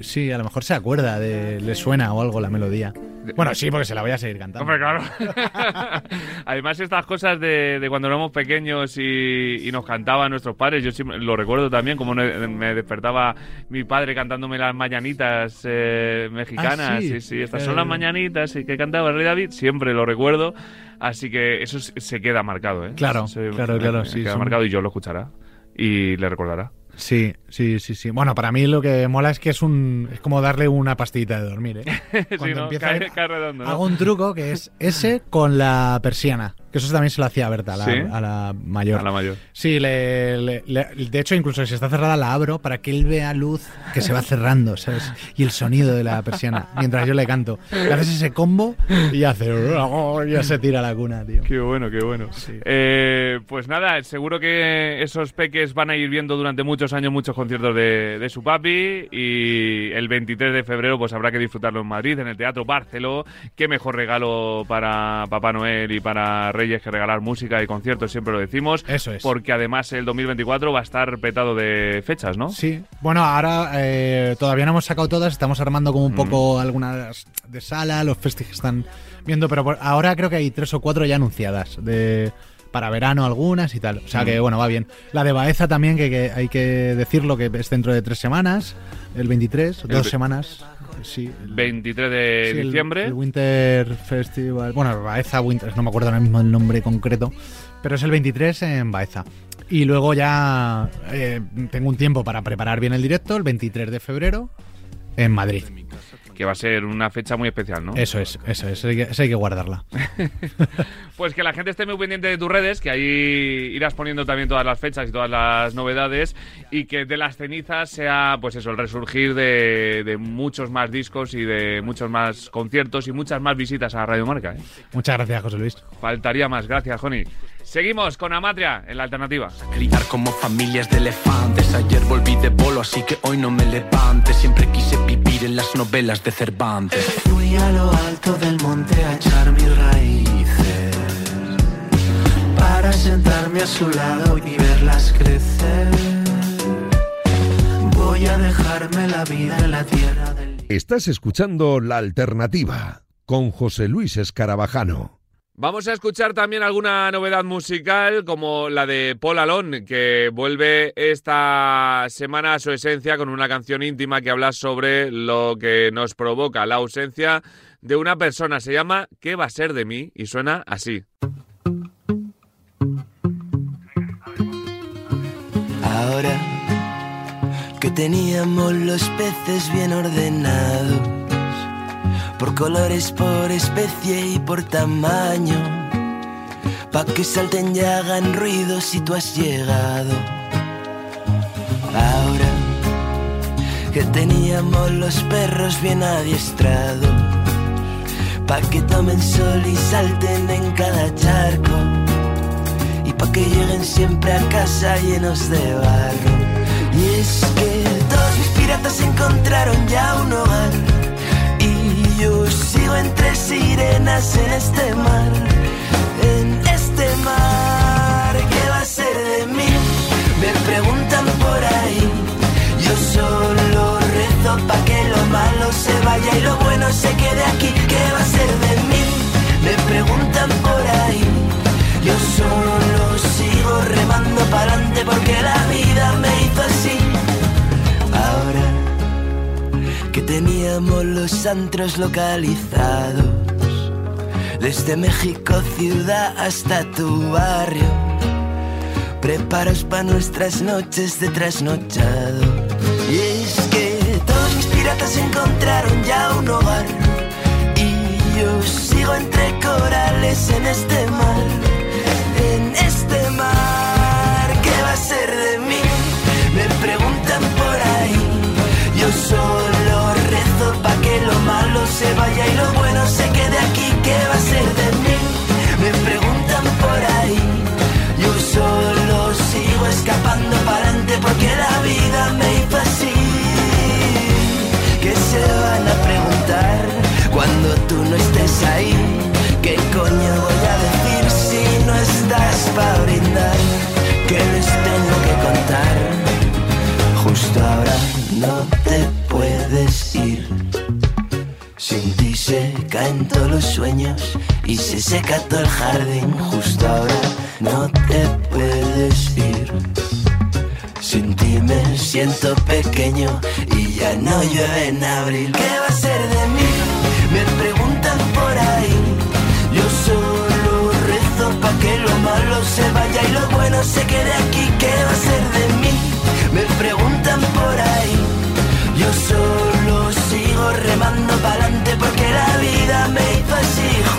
sí, a lo mejor se acuerda, de, le suena o algo la melodía. Bueno, sí, porque se la voy a seguir cantando. Hombre, claro. Además, estas cosas de, de cuando éramos pequeños y, y nos cantaban nuestros padres, yo siempre lo recuerdo también, como me despertaba mi padre cantándome las mañanitas eh, mexicanas. Ah, sí. sí, sí, estas son las mañanitas y que cantaba el Rey David, siempre lo recuerdo. Así que eso se se queda marcado, ¿eh? Claro, Se- claro, me- claro, me sí, Queda son- marcado y yo lo escuchará y le recordará. Sí, sí, sí, sí. Bueno, para mí lo que mola es que es un es como darle una pastillita de dormir, ¿eh? sí, Cuando ¿no? empieza a cae, cae redondo, ¿no? Hago un truco que es ese con la persiana. Que eso también se lo hacía a Berta, a la, ¿Sí? a la mayor. A la mayor. Sí, le, le- le- de hecho, incluso si está cerrada la abro para que él vea luz que se va cerrando, ¿sabes? Y el sonido de la persiana mientras yo le canto. Le haces ese combo y hace. ya se tira a la cuna, tío. Qué bueno, qué bueno. Eh, pues nada, seguro que esos peques van a ir viendo durante muchos años muchos conciertos de, de su papi y el 23 de febrero pues habrá que disfrutarlo en Madrid, en el Teatro Barceló. Qué mejor regalo para Papá Noel y para Reyes que regalar música y conciertos, siempre lo decimos. Eso es. Porque además el 2024 va a estar petado de fechas, ¿no? Sí, bueno, ahora eh, todavía no hemos sacado todas, estamos armando como un poco algunas de sala, los festivales que están viendo, pero por- ahora creo que hay tres o cuatro ya anunciadas de para verano algunas y tal. O sea que bueno, va bien. La de Baeza también, que, que hay que decirlo que es dentro de tres semanas, el 23, El dos semanas. Sí, el- 23 de sí, el- diciembre. El, Winter Festival. Bueno, Baeza Winter, no me acuerdo ahora mismo el nombre concreto. Pero es el 23 en Baeza. Y luego ya eh, tengo un tiempo para preparar bien el directo, el 23 de febrero, en Madrid. Que va a ser una fecha muy especial, ¿no? Eso es, eso es, hay que, hay que guardarla. Pues que la gente esté muy pendiente de tus redes, que ahí irás poniendo también todas las fechas y todas las novedades, y que de las cenizas sea, pues eso, el resurgir de, de muchos más discos y de muchos más conciertos y muchas más visitas a Radio Marca. ¿eh? Muchas gracias, José Luis. Faltaría más, gracias, Joni. Seguimos con Amatria en la alternativa. Criar como familias de elefantes. Ayer volví de bolo, así que hoy no me levante. Siempre quise vivir en las novelas de Cervantes. Fui a lo alto del monte a echar mis raíces para sentarme a su lado y verlas crecer. Voy a dejarme la vida en la tierra del Estás escuchando La Alternativa con José Luis Escarabajano. Vamos a escuchar también alguna novedad musical como la de Paul Alon, que vuelve esta semana a su esencia con una canción íntima que habla sobre lo que nos provoca la ausencia de una persona. Se llama ¿Qué va a ser de mí? y suena así. Ahora que teníamos los peces bien ordenados, por colores, por especie y por tamaño, pa' que salten y hagan ruido si tú has llegado. Ahora que teníamos los perros bien adiestrados, pa' que tomen sol y salten en cada charco, y pa' que lleguen siempre a casa llenos de barro. Y es que todos mis piratas encontraron ya un hogar. Yo sigo entre sirenas en este mar. En este mar, ¿qué va a ser de mí? Me preguntan por ahí. Yo solo rezo pa' que lo malo se vaya y lo bueno se quede aquí. ¿Qué va a ser de mí? Me preguntan por ahí. Yo solo sigo remando para adelante porque la vida me teníamos los antros localizados, desde México ciudad hasta tu barrio, preparos para nuestras noches de trasnochado. Y es que todos mis piratas encontraron ya un hogar y yo sigo entre corales en este mar en este mar. Sueños y se seca todo el jardín. Justo ahora no te puedes ir. Sin ti me siento pequeño y ya no llueve en abril. ¿Qué va a ser de mí? Me preguntan por ahí. Yo solo rezo pa' que lo malo se vaya y lo bueno se quede aquí. ¿Qué va a ser de mí? Me preguntan por ahí. Yo solo sigo remando para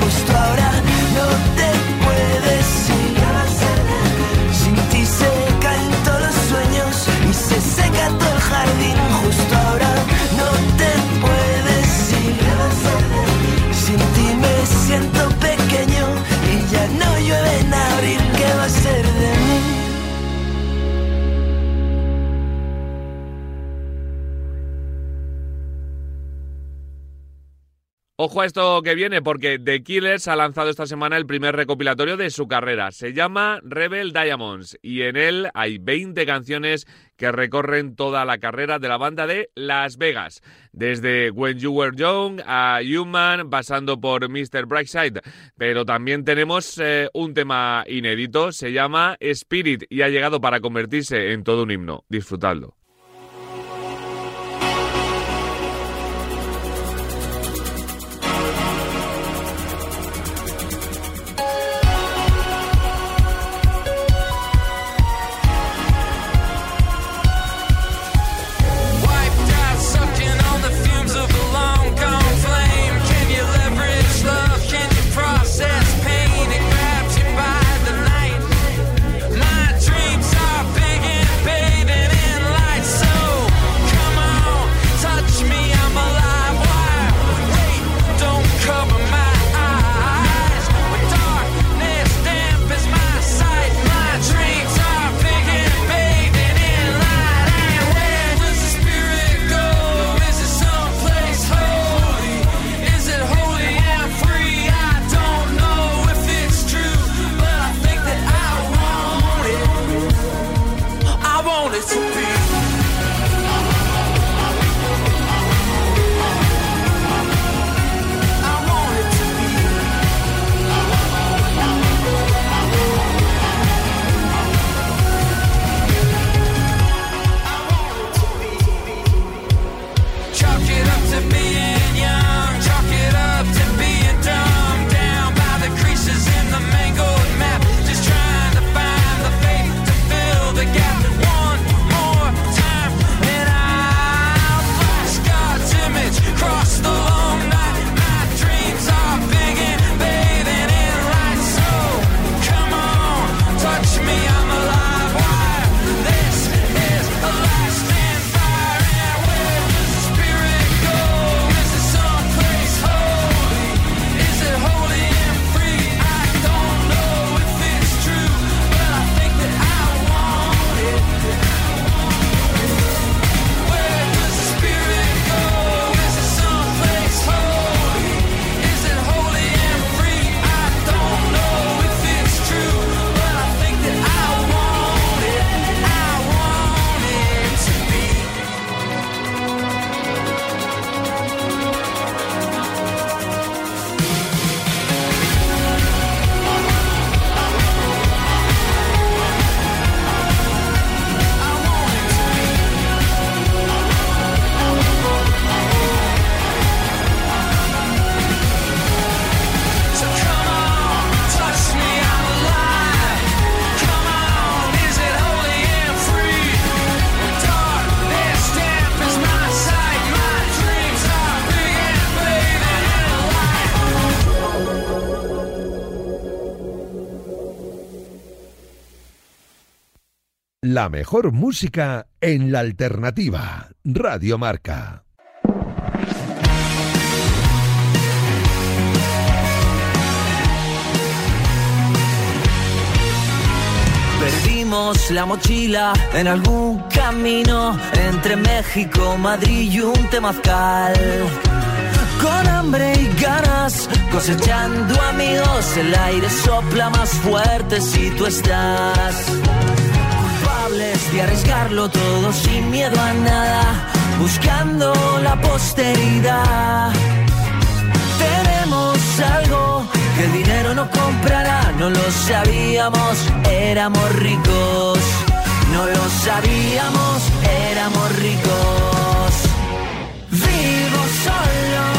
Justo ahora no te puedes ir. Sin ti se caen todos los sueños y se seca todo el jardín. Justo Ojo a esto que viene, porque The Killers ha lanzado esta semana el primer recopilatorio de su carrera. Se llama Rebel Diamonds y en él hay 20 canciones que recorren toda la carrera de la banda de Las Vegas. Desde When You Were Young a Human, pasando por Mr. Brightside. Pero también tenemos eh, un tema inédito, se llama Spirit y ha llegado para convertirse en todo un himno. Disfrutadlo. Mejor música en la alternativa. Radio Marca. Perdimos la mochila en algún camino entre México, Madrid y un temazcal. Con hambre y ganas, cosechando amigos, el aire sopla más fuerte si tú estás. Arriesgarlo todo sin miedo a nada, buscando la posteridad. Tenemos algo que el dinero no comprará, no lo sabíamos, éramos ricos. No lo sabíamos, éramos ricos. Vivo solo,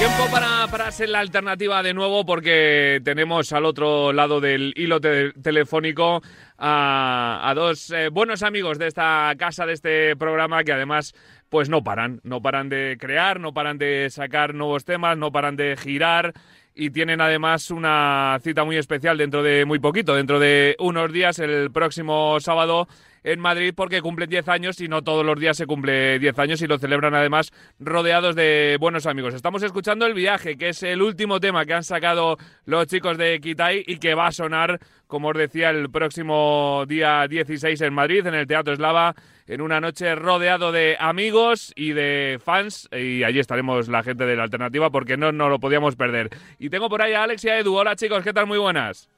Tiempo para, para ser la alternativa de nuevo porque tenemos al otro lado del hilo te- telefónico a, a dos eh, buenos amigos de esta casa, de este programa que además pues no paran, no paran de crear, no paran de sacar nuevos temas, no paran de girar y tienen además una cita muy especial dentro de muy poquito, dentro de unos días, el próximo sábado en Madrid porque cumplen 10 años y no todos los días se cumple 10 años y lo celebran además rodeados de buenos amigos. Estamos escuchando El Viaje, que es el último tema que han sacado los chicos de Kitai y que va a sonar, como os decía, el próximo día 16 en Madrid, en el Teatro Eslava, en una noche rodeado de amigos y de fans y allí estaremos la gente de la alternativa porque no nos lo podíamos perder. Y tengo por ahí a Alex y a Edu. Hola chicos, ¿qué tal? Muy buenas.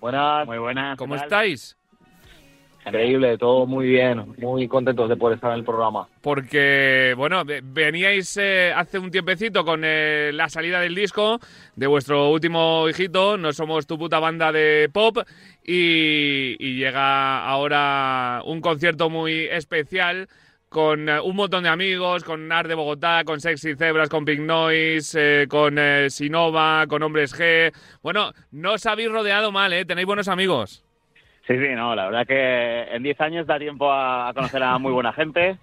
Buenas. Muy buenas. ¿Cómo estáis? Increíble, todo muy bien. Muy contentos de poder estar en el programa. Porque, bueno, ve- veníais eh, hace un tiempecito con eh, la salida del disco de vuestro último hijito, No Somos Tu Puta Banda de Pop, y, llega ahora un concierto muy especial con eh, un montón de amigos, con Art de Bogotá, con Sexy Zebras, con Pink Noise, eh, con Sinova, con Hombres G. Bueno, no os habéis rodeado mal, ¿eh? Tenéis buenos amigos. Sí, sí, no, la verdad que en 10 años da tiempo a, conocer a muy buena gente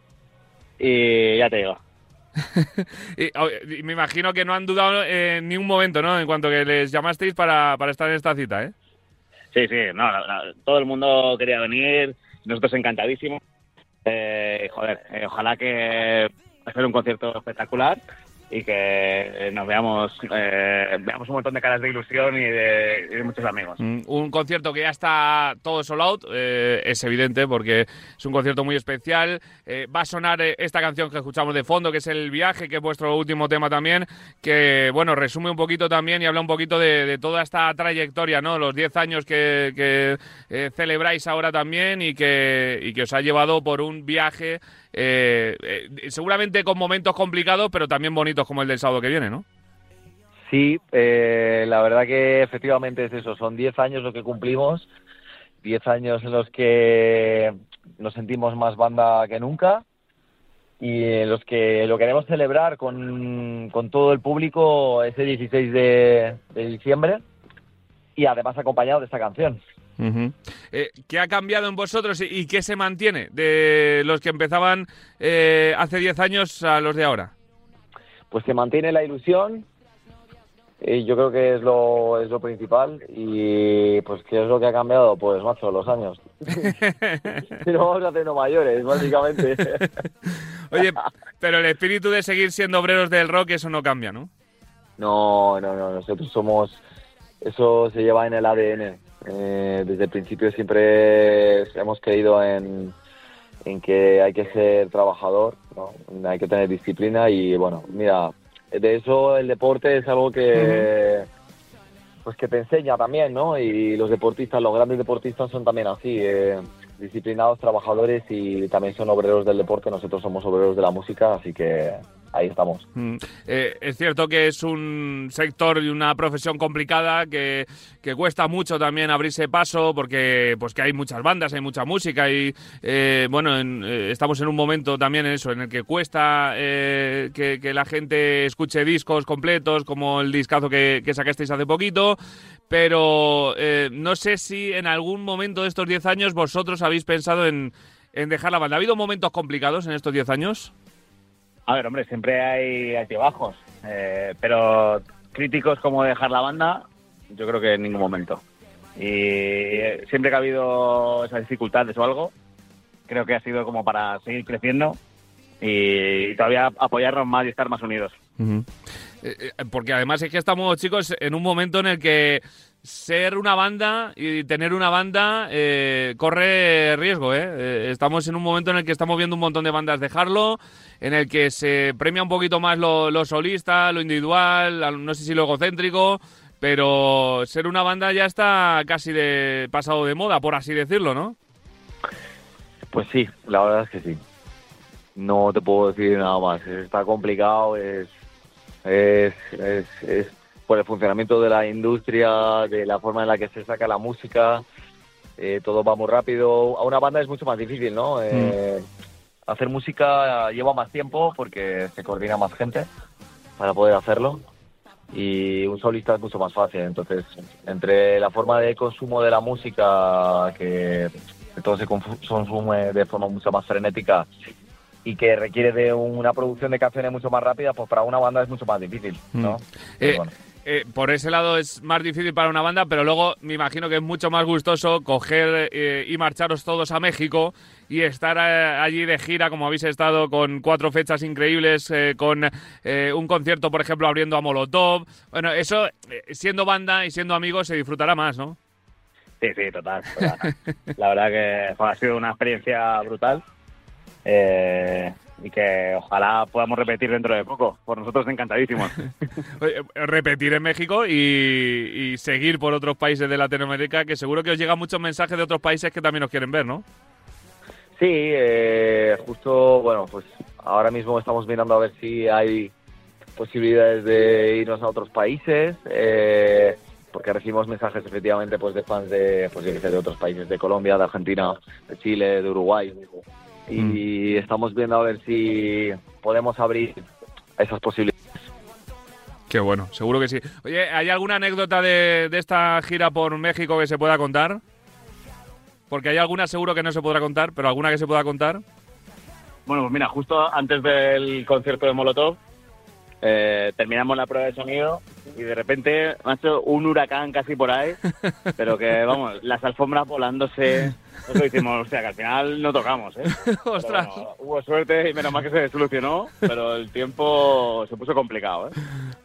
y ya te digo. Y, oh, y me imagino que no han dudado en ni un momento, ¿no? En cuanto que les llamasteis para, para estar en esta cita, ¿eh? Sí, sí, no, la- todo el mundo quería venir, nosotros encantadísimos. Eh, joder, eh, ojalá que hacer un concierto espectacular y que eh, nos veamos, eh, veamos un montón de caras de ilusión y de, muchos amigos. Mm, Un concierto que ya está todo sold out, eh, es evidente porque es un concierto muy especial. Eh, va a sonar esta canción que escuchamos de fondo, que es El Viaje, que es vuestro último tema también, que, bueno, resume un poquito también y habla un poquito de, de toda esta trayectoria, ¿no? Los 10 años que, que, celebráis ahora también y que, y que os ha llevado por un viaje, eh, eh, seguramente con momentos complicados, pero también bonitos como el del sábado que viene, ¿no? Sí, eh, la verdad que efectivamente es eso, son 10 años lo que cumplimos, 10 años en los que nos sentimos más banda que nunca y en los que lo queremos celebrar con, con todo el público ese 16 de, de diciembre y además acompañado de esta canción. Eh, ¿Qué ha cambiado en vosotros y, y qué se mantiene de los que empezaban eh, hace 10 años a los de ahora? Pues se mantiene la ilusión, y yo creo que es lo, es lo principal y pues ¿qué es lo que ha cambiado? Pues macho, los años. Y nos vamos haciendo mayores, básicamente. Oye, pero el espíritu de seguir siendo obreros del rock, eso no cambia, ¿no? No, no, no, nosotros somos, eso se lleva en el ADN. Eh, desde el principio siempre hemos creído en, en que hay que ser trabajador, ¿no? hay que tener disciplina y bueno, mira, de eso el deporte es algo que, pues que te enseña también, ¿no? Y los deportistas, los grandes deportistas son también así, eh, disciplinados, trabajadores y también son obreros del deporte. Nosotros somos obreros de la música, así que ahí estamos. Mm. Eh, es cierto que es un sector y una profesión complicada que, que cuesta mucho también abrirse paso porque pues que hay muchas bandas, hay mucha música y eh, bueno, en- eh, estamos en un momento también en eso, en el que cuesta eh, que, que la gente escuche discos completos como el discazo que, que sacasteis hace poquito, pero eh, no sé si en algún momento de estos 10 años vosotros habéis pensado en, en dejar la banda. ¿Ha habido momentos complicados en estos 10 años? A ver, hombre, siempre hay altibajos, eh, pero críticos como dejar la banda, yo creo que en ningún momento. Y eh, siempre que ha habido esas dificultades o algo, creo que ha sido como para seguir creciendo y todavía apoyarnos más y estar más unidos. Eh, eh, Porque además es que estamos, chicos, en un momento en el que ser una banda y tener una banda eh, corre riesgo, ¿eh? Eh, Estamos en un momento en el que estamos viendo un montón de bandas dejarlo, en el que se premia un poquito más lo, lo solista, lo individual, al- no sé si lo egocéntrico, pero ser una banda ya está casi de pasado de moda, por así decirlo, ¿no? Pues sí, la verdad es que sí. No te puedo decir nada más. Está complicado, es, es, es, es por el funcionamiento de la industria, de la forma en la que se saca la música. eh, todo va muy rápido. A una banda es mucho más difícil, ¿no? Eh, Hacer música lleva más tiempo porque se coordina más gente para poder hacerlo. Y un solista es mucho más fácil. Entonces, entre la forma de consumo de la música, que todo se consume de forma mucho más frenética y que requiere de una producción de canciones mucho más rápida, pues para una banda es mucho más difícil, ¿no? Mm. Eh, bueno. Eh, por ese lado es más difícil para una banda, pero luego me imagino que es mucho más gustoso coger eh, y marcharos todos a México y estar eh, allí de gira como habéis estado con cuatro fechas increíbles, eh, con eh, un concierto, por ejemplo, abriendo a Molotov. Bueno, eso, siendo banda y siendo amigos, se disfrutará más, ¿no? Sí, sí, total. total. La verdad que ha sido una experiencia brutal eh, y que ojalá podamos repetir dentro de poco. Por nosotros encantadísimos. Repetir en México y, y seguir por otros países de Latinoamérica, que seguro que os llegan muchos mensajes de otros países que también os quieren ver, ¿no? Sí, eh, justo, bueno, pues ahora mismo estamos mirando a ver si hay posibilidades de irnos a otros países, eh, porque recibimos mensajes efectivamente pues de fans de, pues yo qué sé, de otros países, de Colombia, de Argentina, de Chile, de Uruguay, y estamos viendo a ver si podemos abrir esas posibilidades. Qué bueno, seguro que sí. Oye, ¿hay alguna anécdota de, de esta gira por México que se pueda contar? Porque hay alguna seguro que no se podrá contar, pero alguna que se pueda contar. Bueno, pues mira, justo antes del concierto de Molotov, eh, terminamos la prueba de sonido y de repente, macho, un huracán casi por ahí, pero que, vamos, las alfombras volándose. Nosotros hicimos, o sea, que al final no tocamos, ¿eh? Ostras. bueno, hubo suerte y menos mal que se solucionó, pero el tiempo se puso complicado, ¿eh?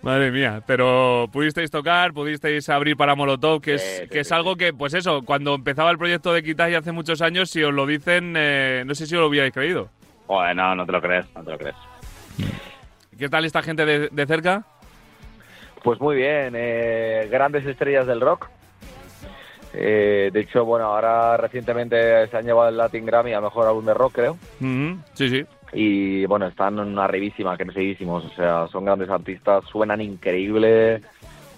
Madre mía, pero pudisteis tocar, pudisteis abrir para Molotov, que es, Sí, sí, que es algo que, pues eso, cuando empezaba el proyecto de Kitai hace muchos años, si os lo dicen, eh, no sé si os lo hubierais creído. Joder, no, no te lo crees, no te lo crees. ¿Qué tal esta gente de, de cerca? Pues muy bien, eh, grandes estrellas del rock. Eh, de hecho, bueno, ahora recientemente se han llevado el Latin Grammy a Mejor Álbum de Rock, creo. Ujú, Sí, sí. Y bueno, están arribísima, crecidísimos. O sea, son grandes artistas, suenan increíble.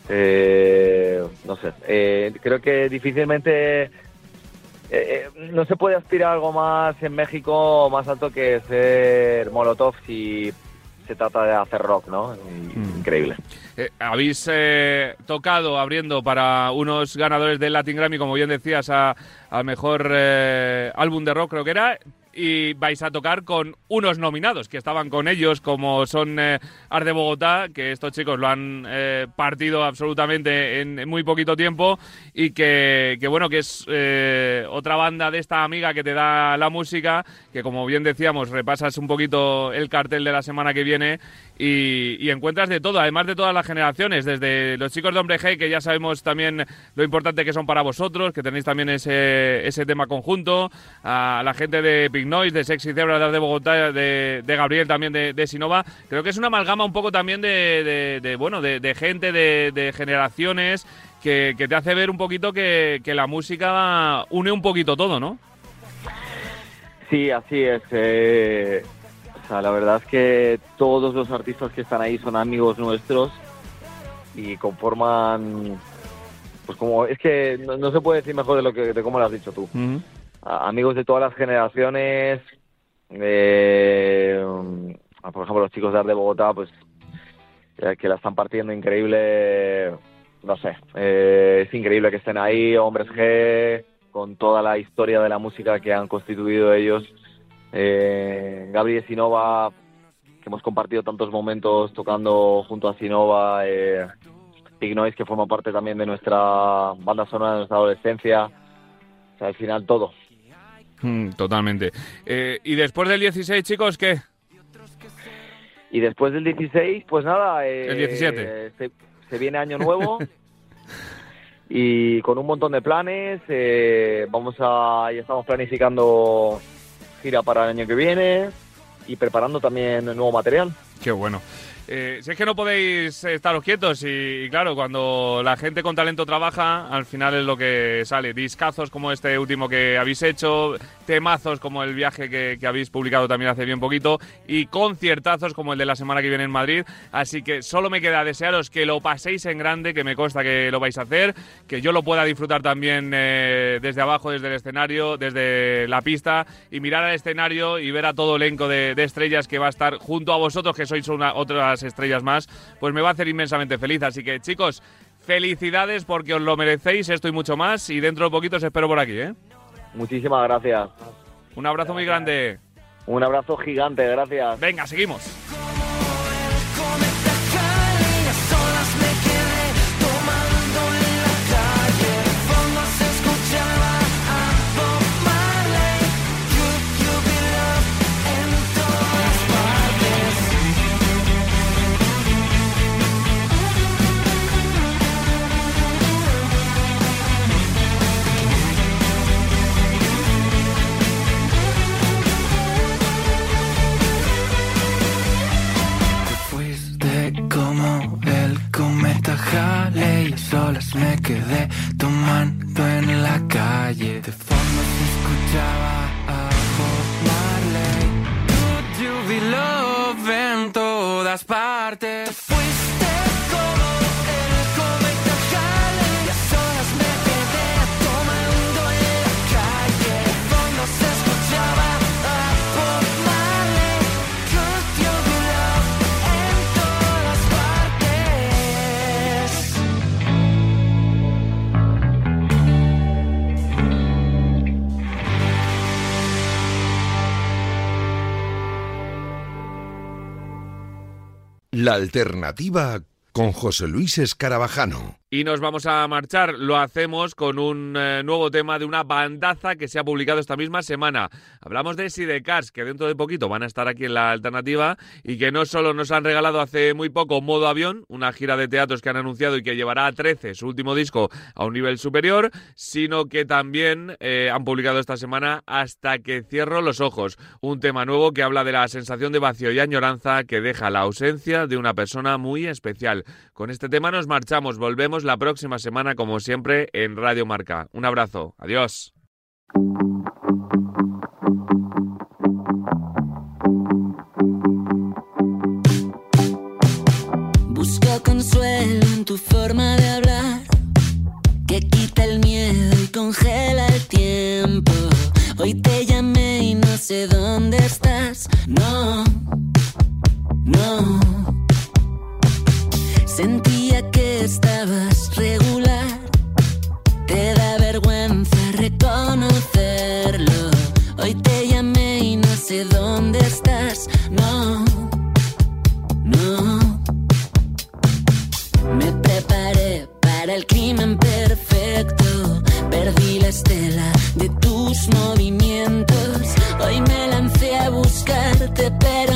Eh, no sé, eh, creo que difícilmente... eh, eh, no se puede aspirar a algo más en México más alto que ser Molotov si se trata de hacer rock, ¿no? Mm. Increíble. Eh, habéis eh, tocado abriendo para unos ganadores del Latin Grammy, como bien decías, a- al mejor eh, álbum de rock, creo que era. Y vais a tocar con unos nominados que estaban con ellos, como son eh, Bogotá, que estos chicos lo han eh, partido absolutamente en, en muy poquito tiempo. Y que, que bueno, que es eh, otra banda de esta amiga que te da la música, que como bien decíamos, repasas un poquito el cartel de la semana que viene y, encuentras de todo, además de todas las generaciones, desde los chicos de Hombre G, que ya sabemos también lo importante que son para vosotros, que tenéis también ese, ese tema conjunto, a la gente de Big Noise, de Sexy Zebra de Bogotá, de, de Gabriel también de, de Sinova. Creo que es una amalgama un poco también de, de- bueno, de, gente, de, de generaciones, que, que te hace ver un poquito que, que la música une un poquito todo, ¿no? Sí, así es. eh, la verdad es que todos los artistas que están ahí son amigos nuestros y conforman, pues como es que no, no se puede decir mejor de lo que de cómo lo has dicho tú. Amigos de todas las generaciones. eh, por ejemplo, los chicos de Art de Bogotá, pues eh, que la están partiendo increíble. No sé, eh, es increíble que estén ahí, Hombres G, con toda la historia de la música que han constituido ellos. Eh, Gabriel Sinova, que hemos compartido tantos momentos tocando junto a Sinova, eh, Big Noise que forma parte también de nuestra banda sonora de nuestra adolescencia. O sea, al final todo. Mm, totalmente. Eh, y después del 16, chicos, ¿qué? Y después del 16, pues nada. eh, El 17. Se, se viene año nuevo. y con un montón de planes. eh, vamos a. Ya estamos planificando gira para el año que viene. Y preparando también nuevo material. Qué bueno. Eh, si es que no podéis estaros quietos y, claro, cuando la gente con talento trabaja, al final es lo que sale. Discazos como este último que habéis hecho, temazos como el viaje que, que habéis publicado también hace bien poquito y conciertazos como el de la semana que viene en Madrid. Así que solo me queda desearos que lo paséis en grande, que me consta que lo vais a hacer, que yo lo pueda disfrutar también eh, desde abajo, desde el escenario, desde la pista y mirar al escenario y ver a todo elenco de, de estrellas que va a estar junto a vosotros, que sois una, otras estrellas más, pues me va a hacer inmensamente feliz. Así que chicos, felicidades porque os lo merecéis, esto y mucho más y dentro de poquito os espero por aquí. ¿eh? Muchísimas gracias. Un abrazo muy grande. Un abrazo gigante, gracias. Venga, seguimos. Alternativa con José Luis Escarabajano. Y nos vamos a marchar. Lo hacemos con un eh, nuevo tema de una bandaza que se ha publicado esta misma semana. Hablamos de Sidecars, que dentro de poquito van a estar aquí en la alternativa y que no solo nos han regalado hace muy poco Modo Avión, una gira de teatros que han anunciado y que llevará a 13 su último disco a un nivel superior, sino que también eh, han publicado esta semana Hasta que cierro los ojos, un tema nuevo que habla de la sensación de vacío y añoranza que deja la ausencia de una persona muy especial. Con este tema nos marchamos, volvemos la próxima semana como siempre en Radio Marca. Un abrazo, adiós. Busco consuelo en tu forma de hablar, que quita el miedo y congela el tiempo. Hoy te llamé y no sé dónde estás. No, no. Sentía que estabas regular. Te da vergüenza reconocerlo. Hoy te llamé y no sé dónde estás. No, no. Me preparé para el crimen perfecto. Perdí la estela de tus movimientos. Hoy me lancé a buscarte, pero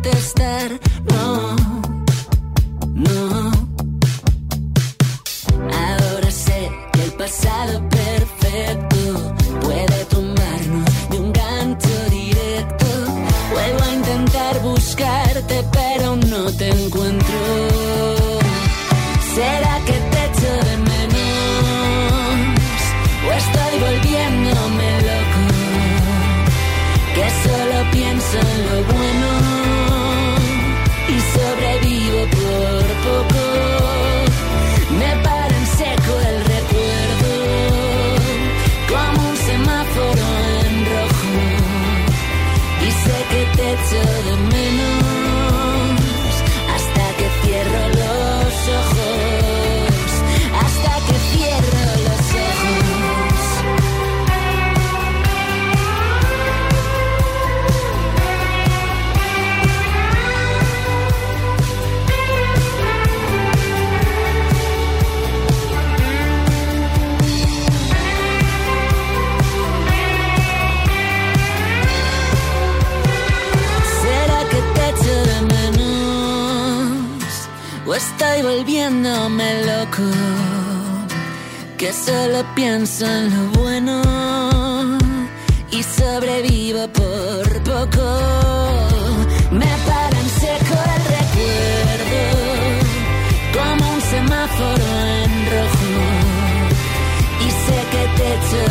contestar. No, no. Ahora sé que el pasado perfecto puede tomarnos de un gancho directo. Vuelvo a intentar buscarte, pero no te encuentro. ¿Será que te echo de menos? ¿O estoy volviéndome loco? Que solo pienso en lo bueno. Y sobrevivo por poco. Me para en seco el recuerdo, como un semáforo en rojo, y sé que te echo